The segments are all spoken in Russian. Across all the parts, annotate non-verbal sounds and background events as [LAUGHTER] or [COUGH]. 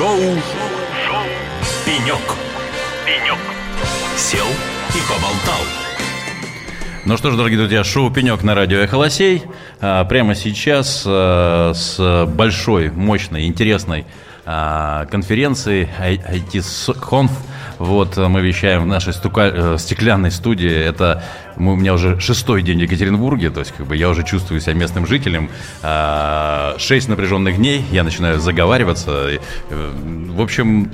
Шоу, Шоу. «Пенек». «Пенек». Сел и поболтал. Ну что ж, дорогие друзья, шоу «Пенек» на радио «Эхолосей». А, Прямо сейчас а, с большой, мощной, интересной а, конференции IT-Conf вот мы вещаем в нашей стука... э, стеклянной студии. Это мы, у меня уже шестой день в Екатеринбурге, то есть как бы я уже чувствую себя местным жителем. А, Шесть напряженных дней, я начинаю заговариваться. Э, В общем,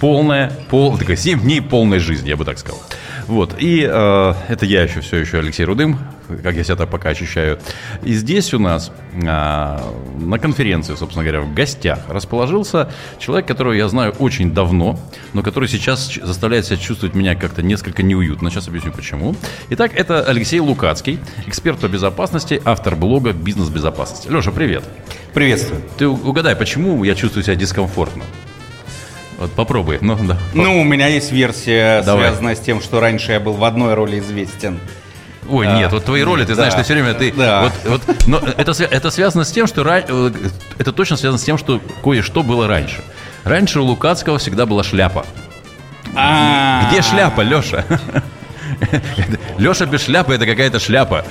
полная, пол, такая 7 дней полной жизни, я бы так сказал. Вот, и э, это я еще все еще Алексей Рудым, как я себя так пока ощущаю. И здесь у нас э, на конференции, собственно говоря, в гостях расположился человек, которого я знаю очень давно, но который сейчас заставляет себя чувствовать меня как-то несколько неуютно. Сейчас объясню почему. Итак, это Алексей Лукацкий, эксперт по безопасности, автор блога «Бизнес безопасности». Леша, привет. Приветствую. Ты угадай, почему я чувствую себя дискомфортно? Вот попробуй. Ну, да. Ну, у меня есть версия, Давай. связанная с тем, что раньше я был в одной роли известен. Ой, нет, вот твои роли, ты знаешь, Да. ты все время ты. Да. Вот, вот, но это, это связано с тем, что э, это точно связано с тем, что кое-что было раньше. Раньше у Лукацкого всегда была шляпа. А, Где шляпа, Леша? [LAUGHS] Леша без шляпы это какая-то шляпа.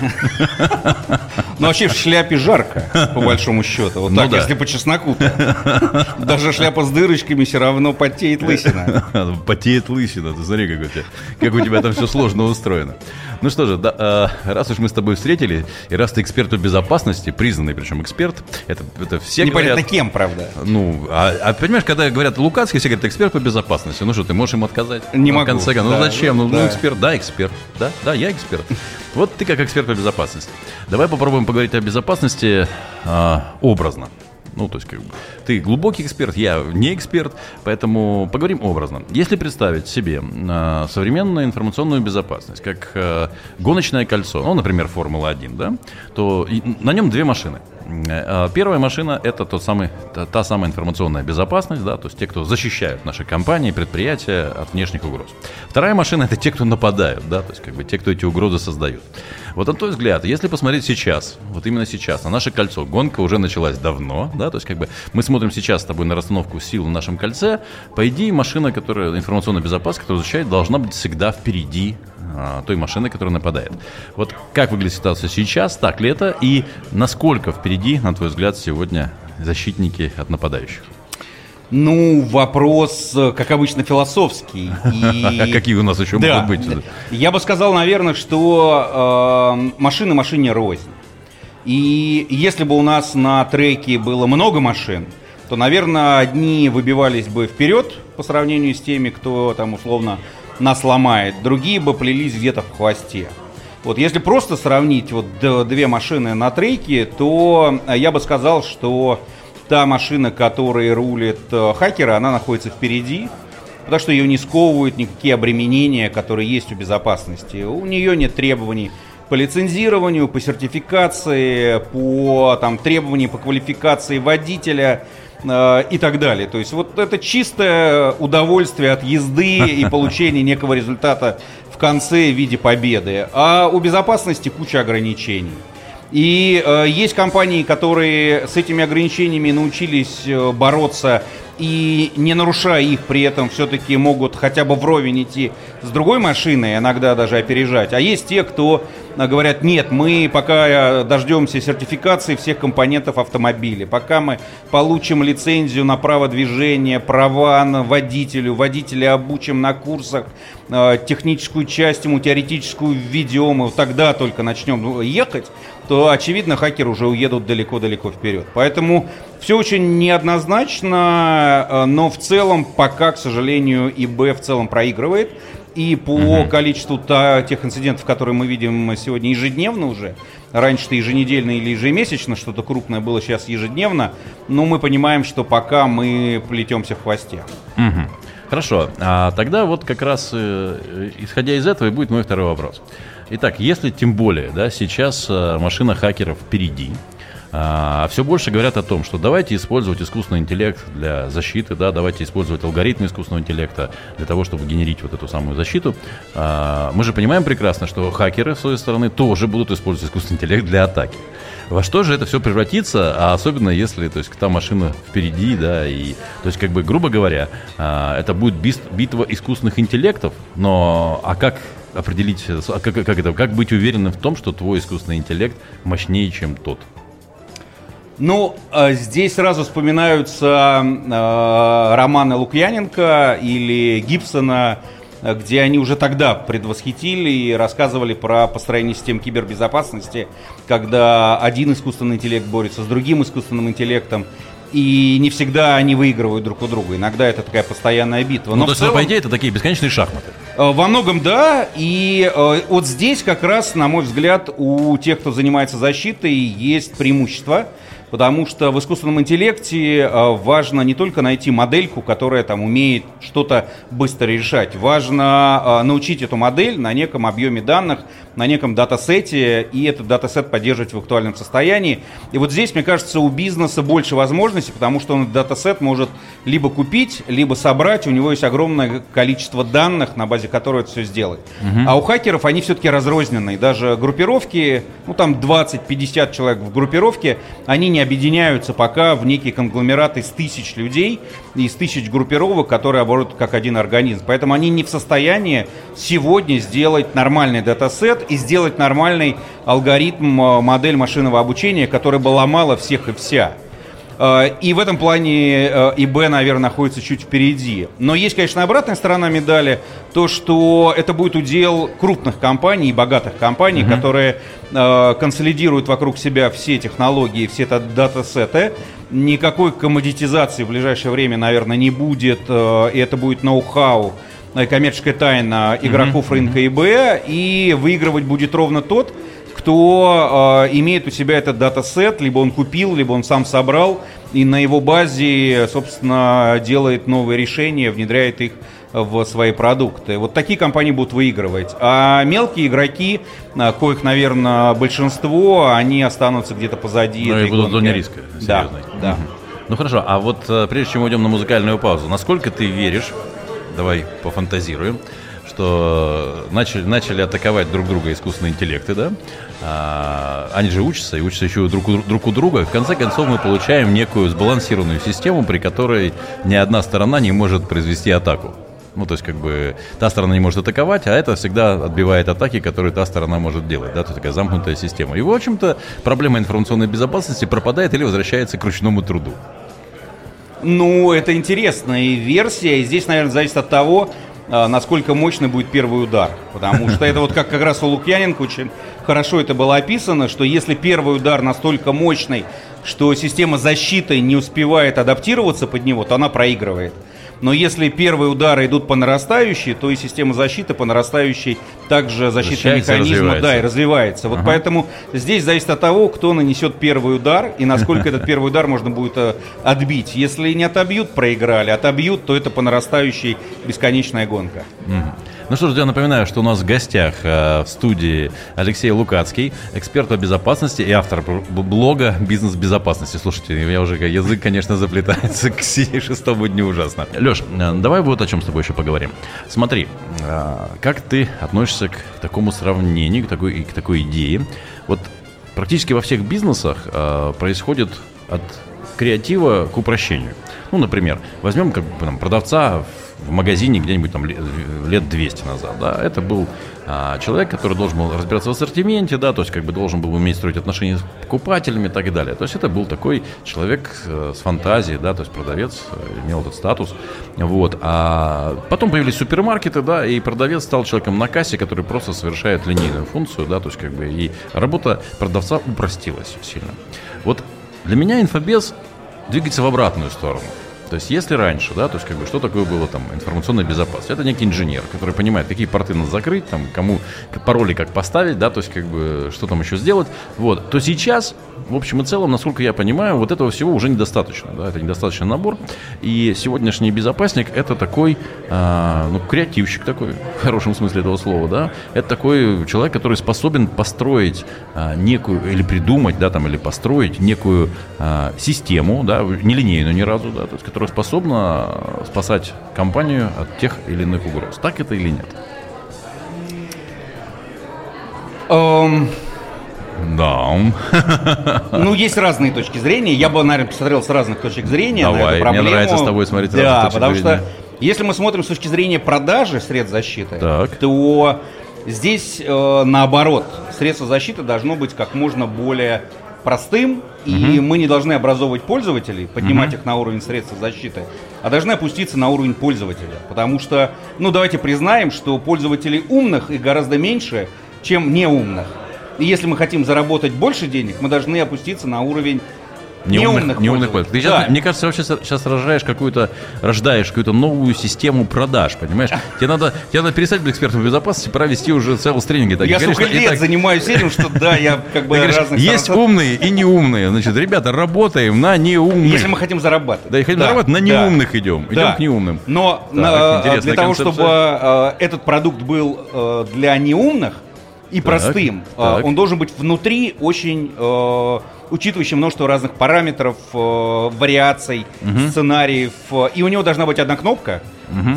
Ну, вообще в шляпе жарко, по большому счету. Вот Ну так, да. если по чесноку-то. Даже шляпа с дырочками все равно потеет лысина. [LAUGHS] Потеет лысина. Ты смотри, как у тебя, как у тебя там все сложно устроено. Ну что же, да, э, раз уж мы с тобой встретили, и раз ты эксперт по безопасности, признанный причем эксперт, это, это все Непонятно говорят... кем, правда. Ну, а, а понимаешь, когда говорят Лукацкий, все говорят, эксперт по безопасности. Ну что, ты можешь ему отказать? Не Ну, могу, В конце концов, ну да. зачем? Ну, ну, Да. эксперт, да, эксперт. Да, да, я эксперт. Вот ты как эксперт по безопасности. Давай попробуем поговорить о безопасности а, образно. Ну, то есть, как бы, ты глубокий эксперт, я не эксперт, поэтому поговорим образно. Если представить себе а, современную информационную безопасность, как а, гоночное кольцо, ну, например, Формула-1, да, то и на нем две машины. Э, Первая машина – это тот самый, та, та самая информационная безопасность, да, то есть те, кто защищают наши компании, предприятия от внешних угроз. Вторая машина – это те, кто нападают, да, то есть как бы те, кто эти угрозы создают. Вот на твой взгляд, если посмотреть сейчас, вот именно сейчас, на наше кольцо, гонка уже началась давно, да, то есть как бы мы смотрим сейчас с тобой на расстановку сил в нашем кольце, по идее машина, которая информационная безопасность, которая защищает, должна быть всегда впереди а, той машины, которая нападает. Вот как выглядит ситуация сейчас, так ли это, и насколько впереди, на твой взгляд, сегодня защитники от нападающих? Ну, вопрос, э, как обычно, философский. [LAUGHS] И- А какие у нас еще Да. могут быть? Я бы сказал, наверное, что э, машина машине рознь. И если бы у нас на треке было много машин, то, наверное, одни выбивались бы вперед по сравнению с теми, кто там условно нас ломает, другие бы плелись где-то в хвосте. Вот если просто сравнить вот две машины на треке, то э, я бы сказал, что та машина, которой рулит э, хакера, она находится впереди, потому что ее не сковывают никакие обременения, которые есть у безопасности. У нее нет требований по лицензированию, по сертификации, по там, требованиям по квалификации водителя э, и так далее. То есть вот это чистое удовольствие от езды и [LAUGHS] получения некого результата в конце в виде победы. А у безопасности куча ограничений. И э, есть компании, которые с этими ограничениями научились э, бороться и не нарушая их, при этом все-таки могут хотя бы вровень идти с другой машиной, иногда даже опережать. А есть те, кто э, говорят, нет, мы пока э, дождемся сертификации всех компонентов автомобиля, пока мы получим лицензию на право движения, права на водителю, водителя обучим на курсах, э, техническую часть ему теоретическую введем, и тогда только начнем ну, ехать, то, очевидно, хакеры уже уедут далеко-далеко вперед. Поэтому все очень неоднозначно, э, но в целом пока, к сожалению, ИБ в целом проигрывает. И по количеству та- тех инцидентов, которые мы видим сегодня ежедневно уже, раньше-то еженедельно или ежемесячно что-то крупное было, сейчас ежедневно, но мы понимаем, что пока мы плетемся в хвосте. Мгм. Хорошо, а тогда вот как раз э, исходя из этого и будет мой второй вопрос. Итак, если тем более, да, сейчас э, машина хакеров впереди, А все больше говорят о том, что давайте использовать искусственный интеллект для защиты, да, давайте использовать алгоритмы искусственного интеллекта для того, чтобы генерить вот эту самую защиту. А, мы же понимаем прекрасно, что хакеры, с своей стороны, тоже будут использовать искусственный интеллект для атаки. Во что же это все превратится, а особенно если, то есть, та машина впереди, да, и, то есть, как бы, грубо говоря, а, это будет битва искусственных интеллектов, но, а как определить, а как, как это, как быть уверенным в том, что твой искусственный интеллект мощнее, чем тот? Ну, а, здесь сразу вспоминаются э, романы Лукьяненко или Гибсона, где они уже тогда предвосхитили и рассказывали про построение систем кибербезопасности, когда один искусственный интеллект борется с другим искусственным интеллектом. И не всегда они выигрывают друг у друга. Иногда это такая постоянная битва. Ну, Но ну, то есть, целом, по идее, это такие бесконечные шахматы. Э, во многом да. И э, вот здесь как раз, на мой взгляд, у тех, кто занимается защитой, есть преимущество – потому что в искусственном интеллекте э, важно не только найти модельку, которая там умеет что-то быстро решать, важно э, научить эту модель на неком объеме данных, на неком датасете, и этот датасет поддерживать в актуальном состоянии. И вот здесь, мне кажется, у бизнеса больше возможностей, потому что он этот датасет может либо купить, либо собрать, у него есть огромное количество данных, на базе которого это все сделать. Угу. А у хакеров они все-таки разрозненные, даже группировки, ну там 20-50 человек в группировке, они не объединяются пока в некий конгломерат из тысяч людей, из тысяч группировок, которые оборудуют как один организм. Поэтому они не в состоянии сегодня сделать нормальный датасет и сделать нормальный алгоритм, э, модель машинного обучения, который бы ломала всех и вся. Э, и в этом плане э, ИБ, наверное, находится чуть впереди. Но есть, конечно, обратная сторона медали, то, что это будет удел крупных компаний богатых компаний, mm-hmm. которые э, консолидируют вокруг себя все технологии, все это датасеты. Никакой коммодитизации в ближайшее время, наверное, не будет, и это будет ноу-хау коммерческая тайна игроков mm-hmm. рынка ИБ, и выигрывать будет ровно тот, кто э, имеет у себя этот датасет, либо он купил, либо он сам собрал, и на его базе, собственно, делает новые решения, внедряет их в свои продукты. Вот такие компании будут выигрывать. А мелкие игроки, а, коих, наверное, большинство, они останутся где-то позади. Ну и будут в зоне риска. Да, да. Угу. Ну хорошо, а вот э, прежде чем мы уйдем на музыкальную паузу, насколько ты веришь, давай пофантазируем, что начали, начали атаковать друг друга искусственные интеллекты, да? А, они же учатся и учатся еще друг у, друг у друга. В конце концов мы получаем некую сбалансированную систему, при которой ни одна сторона не может произвести атаку. Ну, то есть, как бы, та сторона не может атаковать, а это всегда отбивает атаки, которые та сторона может делать, да, то есть такая замкнутая система. И, в общем-то, проблема информационной безопасности пропадает или возвращается к ручному труду. Ну, это интересная версия, и здесь, наверное, зависит от того, насколько мощный будет первый удар. Потому что это вот как, как раз у Лукьяненко очень хорошо это было описано, что если первый удар настолько мощный, что система защиты не успевает адаптироваться под него, то она проигрывает. Но если первые удары идут по нарастающей, то и система защиты по нарастающей также защитный механизм да, и развивается. Вот ага. поэтому здесь зависит от того, кто нанесет первый удар и насколько этот первый удар можно будет э, отбить. Если не отобьют, проиграли. Отобьют, то это по нарастающей бесконечная гонка. Ну что ж, я напоминаю, что у нас в гостях э, в студии Алексей Лукацкий, эксперт по безопасности и автор блога «Бизнес безопасности». Слушайте, я уже язык, конечно, заплетается [LAUGHS] к шестому дню ужасно. Леш, э, давай вот о чем с тобой еще поговорим. Смотри, э, как ты относишься к такому сравнению, к такой, к такой идее? Вот практически во всех бизнесах э, происходит от креатива к упрощению. Ну, например, возьмем как бы, там, продавца в магазине где-нибудь там лет 200 назад, да, это был а, человек, который должен был разбираться в ассортименте, да, то есть как бы должен был уметь строить отношения с покупателями и так далее. То есть это был такой человек э, с фантазией, да, то есть продавец э, имел этот статус, вот. А потом появились супермаркеты, да, и продавец стал человеком на кассе, который просто совершает линейную функцию, да, то есть как бы и работа продавца упростилась сильно. Вот для меня инфобез двигается в обратную сторону. То есть если раньше, да, то есть как бы что такое было там информационная безопасность? Это некий инженер, который понимает, какие порты надо закрыть, там, кому пароли как поставить, да, то есть как бы что там еще сделать. Вот, то сейчас, в общем и целом, насколько я понимаю, вот этого всего уже недостаточно, да, это недостаточный набор. И сегодняшний безопасник это такой, а, ну, креативщик такой, в хорошем смысле этого слова, да. Это такой человек, который способен построить а, некую, или придумать, да, там, или построить некую а, систему, да, нелинейную ни разу, да, то есть, которая способна спасать компанию от тех или иных угроз. Так это или нет? Эм, Да. [LAUGHS] Ну, есть разные точки зрения. Я бы, наверное, посмотрел с разных точек зрения на Давай, эту мне проблему. нравится с тобой смотреть с разных Да, точек потому зрения. что если мы смотрим с точки зрения продажи средств защиты, Так. то здесь э, наоборот, средство защиты должно быть как можно более простым, и мы не должны образовывать пользователей, поднимать их на уровень средств защиты, а должны опуститься на уровень пользователя. Потому что, ну давайте признаем, что пользователей умных их гораздо меньше, чем неумных. И если мы хотим заработать больше денег, мы должны опуститься на уровень неумных, неумных пользователей. Ты сейчас, Да. мне кажется, вообще сейчас рожаешь какую-то, рождаешь какую-то новую систему продаж, понимаешь? Тебе надо, тебе надо перестать быть экспертом безопасности, пора вести уже целый тренинги. Я сколько лет занимаюсь этим, что да, я как бы говоришь, разных есть сторон- умные и неумные. Значит, ребята, работаем на неумных. Если мы хотим зарабатывать. Да, и хотим зарабатывать, на неумных идем. Идем к неумным. Но Так, на- интересная для того, концепция. чтобы э, этот продукт был э, для неумных и простым, э, так. он должен быть внутри очень э, учитывающий множество разных параметров, э, вариаций, сценариев. э, и у него должна быть одна кнопка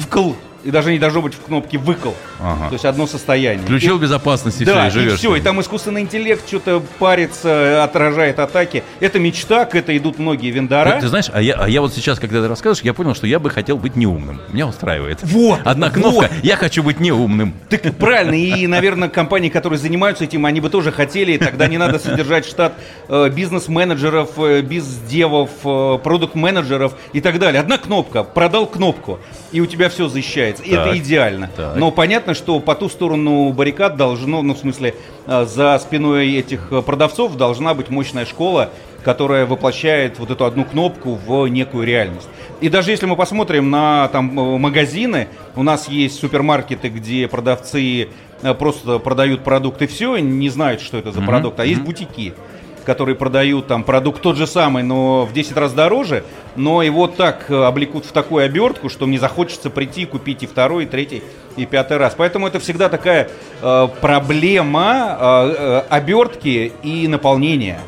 вкл. И даже не должно быть в кнопке выкл. Ага. То есть одно состояние. Включил И- безопасность и да, все, и и живешь. все, и там искусственный интеллект что-то парится, отражает атаки. Это мечта, к этой идут многие вендора. Ты, ты знаешь, а я, а я вот сейчас, когда ты рассказываешь, я понял, что я бы хотел быть неумным. Меня устраивает. Вот, Одна кнопка, я хочу быть неумным. Так правильно, и, наверное, компании, которые занимаются этим, они бы тоже хотели, тогда не надо содержать штат э, бизнес-менеджеров, э, бизнес-девов, э, продукт-менеджеров и так далее. Одна кнопка, продал кнопку, и у тебя все защищается. И Так, это идеально. так. Но понятно, что по ту сторону баррикад должно, ну, в смысле, э, за спиной этих э, продавцов должна быть мощная школа, которая воплощает вот эту одну кнопку в некую реальность. И даже если мы посмотрим на там э, магазины, у нас есть супермаркеты, где продавцы просто продают продукты все, не знают, что это за продукт, а есть бутики которые продают там продукт тот же самый, но в 10 раз дороже, но его так э, облекут в такую обертку, что мне захочется прийти и купить и второй, и третий, и пятый раз. Поэтому это всегда такая э, проблема э, э, обертки и наполнения.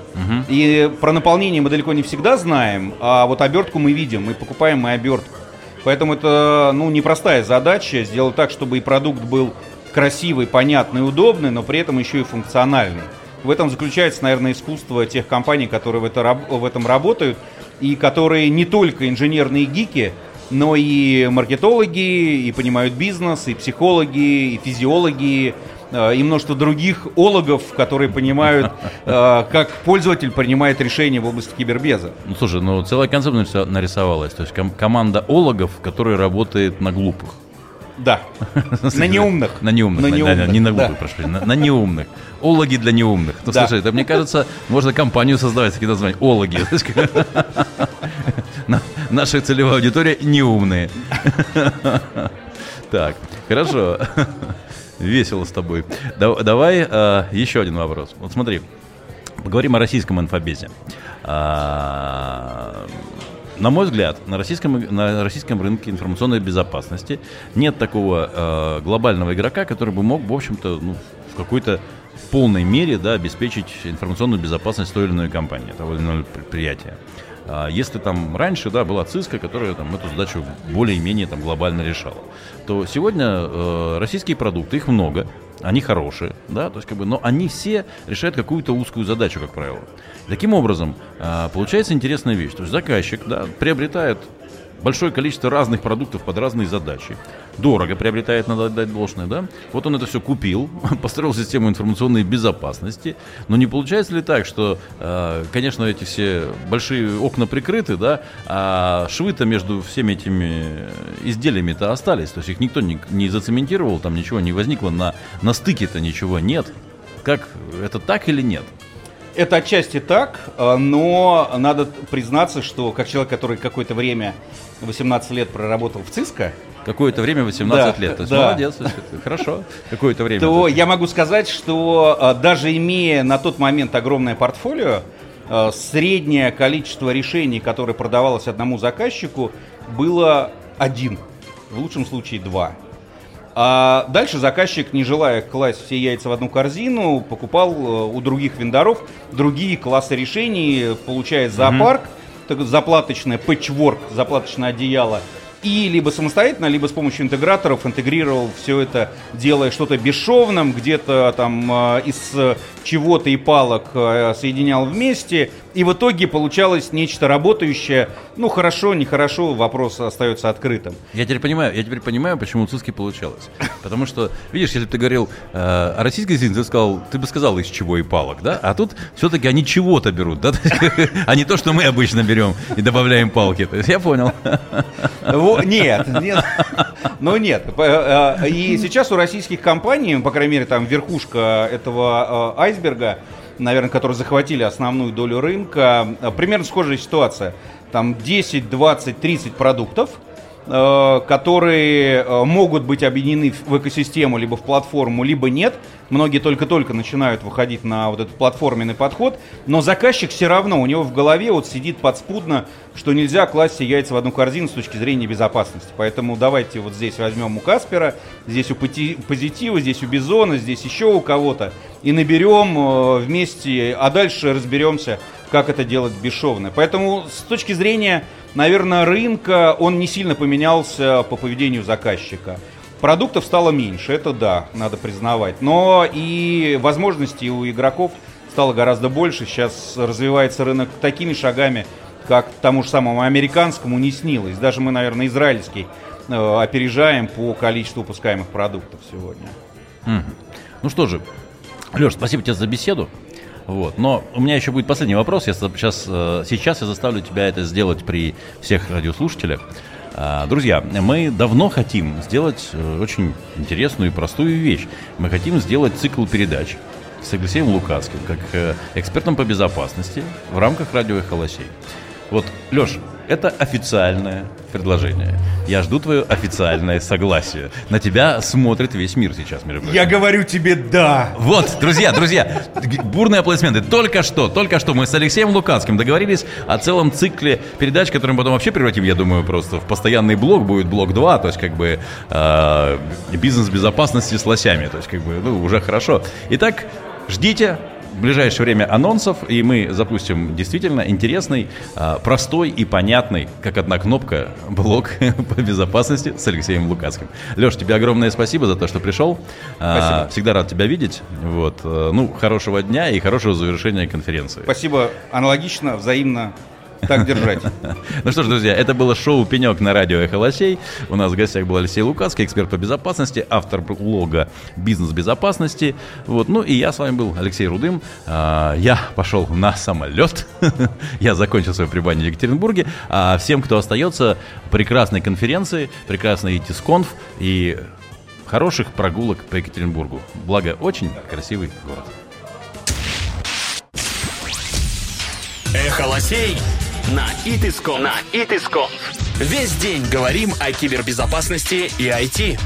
И про наполнение мы далеко не всегда знаем, а вот обертку мы видим, мы покупаем мы обертку. Поэтому это ну, непростая задача сделать так, чтобы и продукт был красивый, понятный, удобный, но при этом еще и функциональный. В этом заключается, наверное, искусство тех компаний, которые в, это, в этом работают, и которые не только инженерные гики, но и маркетологи, и понимают бизнес, и психологи, и физиологи, э, и множество других ологов, которые понимают, [LAUGHS] э, как пользователь принимает решения в области кибербеза. Ну, слушай, ну целая концепция нарисовалась. То есть ком- команда ологов, которая работает на глупых. Да. [LAUGHS] На неумных. На неумных. На не на глупых, прошу на, неумных. Ологи для неумных. Ну, слушай, это, мне кажется, можно компанию создавать, такие названия. Ологи. [LAUGHS] Наша целевая аудитория неумные. [LAUGHS] Так, хорошо. Весело с тобой. Да- Давай э, еще один вопрос. Вот смотри, поговорим о российском инфобезе. На мой взгляд, на российском, на российском рынке информационной безопасности нет такого э, глобального игрока, который бы мог, в общем-то, ну, в какой-то полной мере да, обеспечить информационную безопасность той или иной компании, того или иного предприятия. А Если там раньше да, была ЦИСКа, которая там, эту задачу более-менее там, глобально решала, то сегодня э, российские продукты, их много, они хорошие, да, то есть как бы, но они все решают какую-то узкую задачу, как правило. Таким образом, э, получается интересная вещь, то есть заказчик, да, приобретает большое количество разных продуктов под разные задачи, дорого приобретает, надо отдать должное, да, вот он это все купил, [LAUGHS] построил систему информационной безопасности, но не получается ли так, что, э, конечно, эти все большие окна прикрыты, да, а швы-то между всеми этими изделиями-то остались, то есть их никто не, не зацементировал, там ничего не возникло, на, на стыке-то ничего нет. Как, это так или нет? Это отчасти так, э, но надо признаться, что как человек, который какое-то время, 18 лет проработал в ЦИСКО, Какое-то время 18 Да, лет. То есть да. молодец. Хорошо. Какое-то время. то я могу сказать, что э, даже имея на тот момент огромное портфолио, э, среднее количество решений, которое продавалось одному заказчику, было один, в лучшем случае два. А дальше заказчик, не желая класть все яйца в одну корзину, покупал э, у других вендоров другие классы решений, получая зоопарк, так, заплаточное пэтчворк, заплаточное одеяло, и либо самостоятельно, либо с помощью интеграторов интегрировал все это, делая что-то бесшовным, где-то там э, из э, чего-то и палок э, соединял вместе, и в итоге получалось нечто работающее. Ну, хорошо, нехорошо, вопрос остается открытым. Я теперь понимаю, я теперь понимаю, почему у получалось. [LAUGHS] Потому что, видишь, если бы ты говорил э, о российской системе, ты сказал, ты бы сказал, из чего и палок, да? А тут все-таки они чего-то берут, да? [LAUGHS] А не то, что мы обычно берем и добавляем палки. То есть я понял. [LAUGHS] Во- Нет, нет. [LAUGHS] Ну нет. П- э, И сейчас у российских компаний, по крайней мере, там верхушка этого э, айсберга, наверное, которые захватили основную долю рынка, э, примерно схожая ситуация. Там 10, 20, 30 продуктов, э, которые э, могут быть объединены в экосистему, либо в платформу, либо нет. Многие только-только начинают выходить на вот этот платформенный подход, но заказчик все равно, у него в голове вот сидит подспудно, что нельзя класть яйца в одну корзину с точки зрения безопасности. Поэтому давайте вот здесь возьмем у Каспера, здесь у Позитива, здесь у Бизона, здесь еще у кого-то, и наберем э, вместе, а дальше разберемся, как это делать бесшовно. Поэтому с точки зрения, наверное, рынка, он не сильно поменялся по поведению заказчика. Продуктов стало меньше, это да, надо признавать. Но и возможностей у игроков стало гораздо больше. Сейчас развивается рынок такими шагами, как тому же самому американскому не снилось. Даже мы, наверное, израильский э, опережаем по количеству выпускаемых продуктов сегодня. Ну что же, Леш, спасибо тебе за беседу. Вот. Но у меня еще будет последний вопрос. Я сейчас, э, сейчас я заставлю тебя это сделать при всех радиослушателях. А, Друзья, мы давно хотим сделать э, очень интересную и простую вещь. Мы хотим сделать цикл передач с Алексеем Лукацким, как э, экспертом по безопасности в рамках радио «Эхолосей». Вот, Леш, это официальное предложение. Я жду твое официальное согласие. На тебя смотрит весь мир сейчас, между прочим. говорю тебе да. Вот, друзья, друзья, бурные аплодисменты. Только что, только что мы с Алексеем Луканским договорились о целом цикле передач, который мы потом вообще превратим, я думаю, просто в постоянный блок, будет блок 2, то есть как бы э, бизнес безопасности с лосями, то есть как бы, ну, уже хорошо. Итак, ждите в ближайшее время анонсов, и мы запустим действительно интересный, а, простой и понятный, как одна кнопка, [LAUGHS] блок по безопасности с Алексеем Лукацким. Леш, тебе огромное спасибо за то, что пришел. А, Спасибо. Всегда рад тебя видеть. Вот. э, Ну, хорошего дня и хорошего завершения конференции. Спасибо, аналогично, взаимно. Так держать. [LAUGHS] Ну что ж, друзья, это было шоу «Пенек» на радио «Эхо Лосей». У нас в гостях был Алексей Лукацкий, эксперт по безопасности, автор блога «Бизнес безопасности». Вот. Ну и я с вами был Алексей Рудым. А, Я пошел на самолет. [LAUGHS] Я закончил свое пребывание в Екатеринбурге. А всем, кто остается, прекрасной конференции, прекрасной ИТИСКонф и хороших прогулок по Екатеринбургу. Благо, очень красивый город. Эхо лосей на Итиском. На Итиском. Весь день говорим о кибербезопасности и IT.